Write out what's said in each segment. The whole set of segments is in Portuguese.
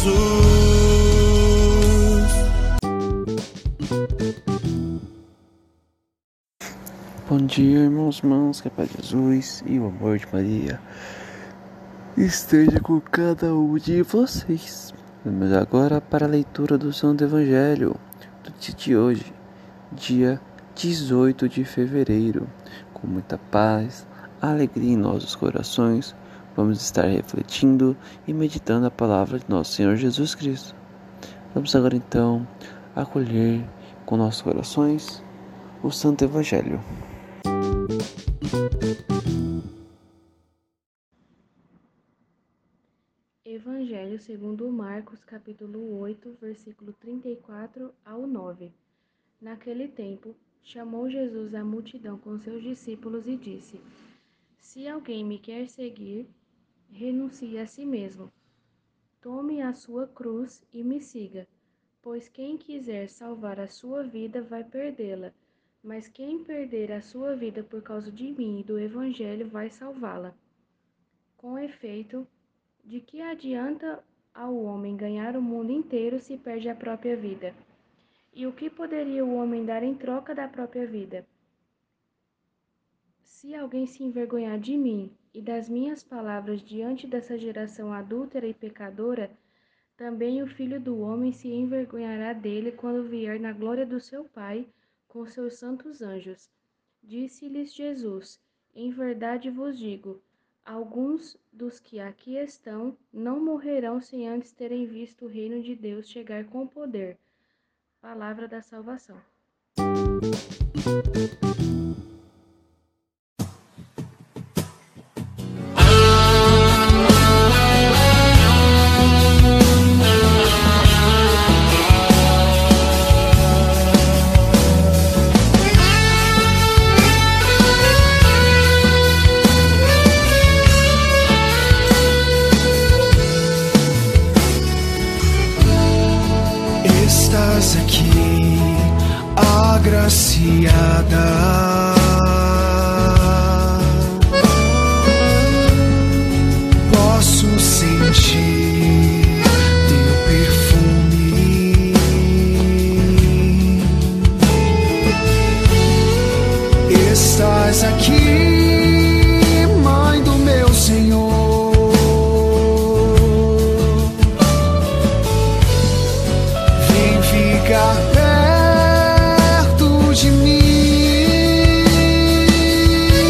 Jesus. Bom dia, irmãos, irmãos, que a paz de Jesus e o amor de Maria esteja com cada um de vocês. Vamos agora para a leitura do Santo Evangelho do dia de hoje, dia 18 de fevereiro. Com muita paz, alegria em nossos corações, vamos estar refletindo e meditando a palavra de nosso Senhor Jesus Cristo. Vamos agora então acolher com nossos corações o Santo Evangelho. Evangelho segundo Marcos, capítulo 8, versículo 34 ao 9. Naquele tempo, chamou Jesus a multidão com seus discípulos e disse: Se alguém me quer seguir, renuncie a si mesmo. Tome a sua cruz e me siga, pois quem quiser salvar a sua vida vai perdê-la, mas quem perder a sua vida por causa de mim e do evangelho vai salvá-la. Com efeito, de que adianta ao homem ganhar o mundo inteiro se perde a própria vida? E o que poderia o homem dar em troca da própria vida? Se alguém se envergonhar de mim e das minhas palavras diante dessa geração adúltera e pecadora, também o filho do homem se envergonhará dele quando vier na glória do seu Pai com seus santos anjos. Disse-lhes Jesus: Em verdade vos digo, Alguns dos que aqui estão não morrerão sem antes terem visto o reino de Deus chegar com poder. Palavra da salvação. Agraciada.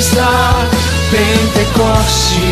está Pentecoste.